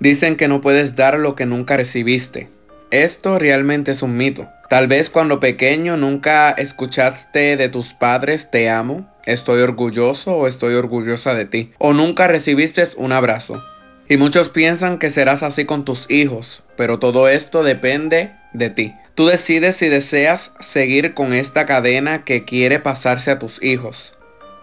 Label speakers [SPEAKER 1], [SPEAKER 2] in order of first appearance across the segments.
[SPEAKER 1] Dicen que no puedes dar lo que nunca recibiste. Esto realmente es un mito. Tal vez cuando pequeño nunca escuchaste de tus padres te amo, estoy orgulloso o estoy orgullosa de ti. O nunca recibiste un abrazo. Y muchos piensan que serás así con tus hijos, pero todo esto depende de ti. Tú decides si deseas seguir con esta cadena que quiere pasarse a tus hijos.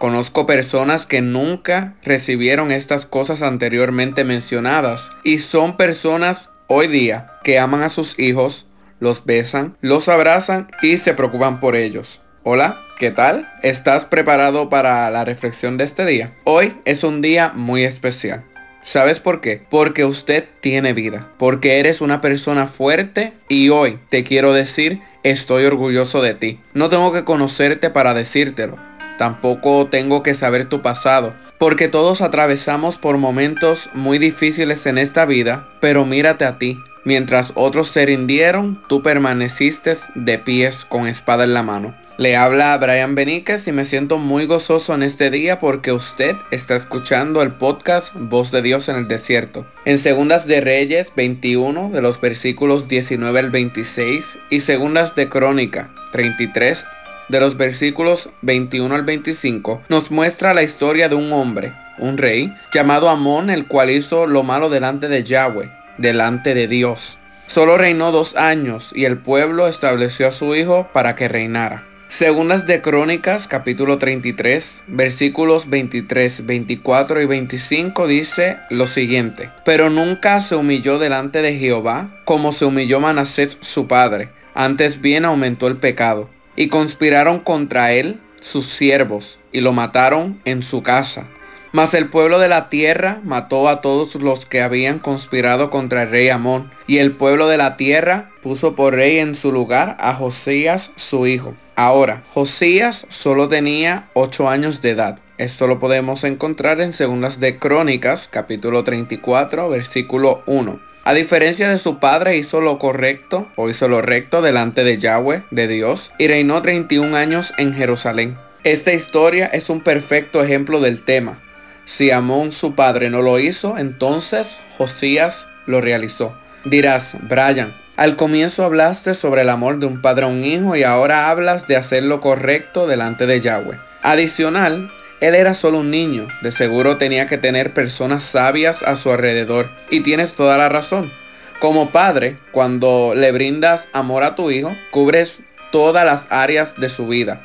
[SPEAKER 1] Conozco personas que nunca recibieron estas cosas anteriormente mencionadas y son personas hoy día que aman a sus hijos, los besan, los abrazan y se preocupan por ellos. Hola, ¿qué tal? ¿Estás preparado para la reflexión de este día? Hoy es un día muy especial. ¿Sabes por qué? Porque usted tiene vida, porque eres una persona fuerte y hoy te quiero decir, estoy orgulloso de ti. No tengo que conocerte para decírtelo. Tampoco tengo que saber tu pasado, porque todos atravesamos por momentos muy difíciles en esta vida, pero mírate a ti. Mientras otros se rindieron, tú permaneciste de pies con espada en la mano. Le habla a Brian Beníquez y me siento muy gozoso en este día porque usted está escuchando el podcast Voz de Dios en el Desierto. En Segundas de Reyes 21 de los versículos 19 al 26 y Segundas de Crónica 33 de los versículos 21 al 25 nos muestra la historia de un hombre, un rey, llamado Amón, el cual hizo lo malo delante de Yahweh, delante de Dios. Solo reinó dos años y el pueblo estableció a su hijo para que reinara. Segundas de Crónicas, capítulo 33, versículos 23, 24 y 25 dice lo siguiente. Pero nunca se humilló delante de Jehová como se humilló Manasés su padre. Antes bien aumentó el pecado. Y conspiraron contra él sus siervos y lo mataron en su casa. Mas el pueblo de la tierra mató a todos los que habían conspirado contra el rey Amón. Y el pueblo de la tierra puso por rey en su lugar a Josías su hijo. Ahora, Josías solo tenía 8 años de edad. Esto lo podemos encontrar en Segundas de Crónicas, capítulo 34, versículo 1. A diferencia de su padre, hizo lo correcto o hizo lo recto delante de Yahweh, de Dios, y reinó 31 años en Jerusalén. Esta historia es un perfecto ejemplo del tema. Si Amón su padre no lo hizo, entonces Josías lo realizó. Dirás, Brian, al comienzo hablaste sobre el amor de un padre a un hijo y ahora hablas de hacer lo correcto delante de Yahweh. Adicional, él era solo un niño, de seguro tenía que tener personas sabias a su alrededor. Y tienes toda la razón. Como padre, cuando le brindas amor a tu hijo, cubres todas las áreas de su vida.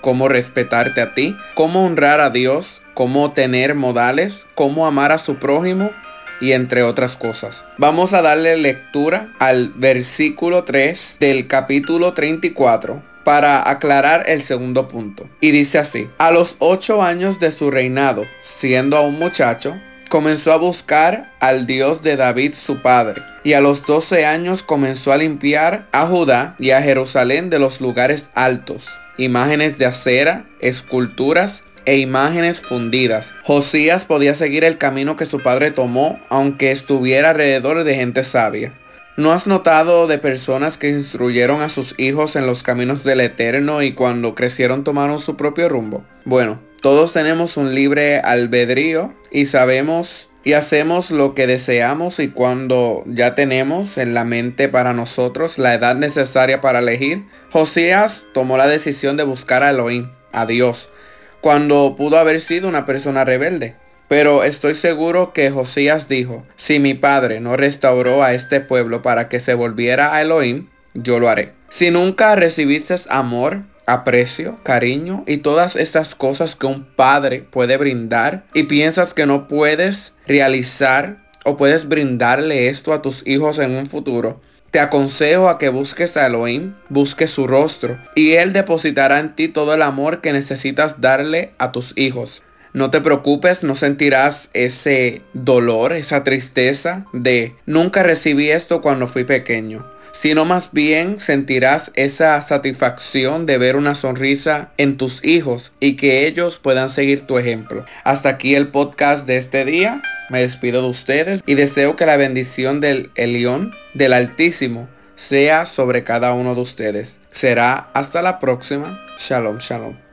[SPEAKER 1] Cómo respetarte a ti, cómo honrar a Dios, cómo tener modales, cómo amar a su prójimo y entre otras cosas. Vamos a darle lectura al versículo 3 del capítulo 34 para aclarar el segundo punto. Y dice así, a los ocho años de su reinado, siendo aún muchacho, comenzó a buscar al Dios de David su padre, y a los doce años comenzó a limpiar a Judá y a Jerusalén de los lugares altos, imágenes de acera, esculturas e imágenes fundidas. Josías podía seguir el camino que su padre tomó, aunque estuviera alrededor de gente sabia. ¿No has notado de personas que instruyeron a sus hijos en los caminos del Eterno y cuando crecieron tomaron su propio rumbo? Bueno, todos tenemos un libre albedrío y sabemos y hacemos lo que deseamos y cuando ya tenemos en la mente para nosotros la edad necesaria para elegir, Josías tomó la decisión de buscar a Elohim, a Dios, cuando pudo haber sido una persona rebelde. Pero estoy seguro que Josías dijo, si mi padre no restauró a este pueblo para que se volviera a Elohim, yo lo haré. Si nunca recibiste amor, aprecio, cariño y todas estas cosas que un padre puede brindar y piensas que no puedes realizar o puedes brindarle esto a tus hijos en un futuro, te aconsejo a que busques a Elohim, busques su rostro, y Él depositará en ti todo el amor que necesitas darle a tus hijos. No te preocupes, no sentirás ese dolor, esa tristeza de nunca recibí esto cuando fui pequeño sino más bien sentirás esa satisfacción de ver una sonrisa en tus hijos y que ellos puedan seguir tu ejemplo. Hasta aquí el podcast de este día. Me despido de ustedes y deseo que la bendición del Elión, del Altísimo, sea sobre cada uno de ustedes. Será hasta la próxima. Shalom, shalom.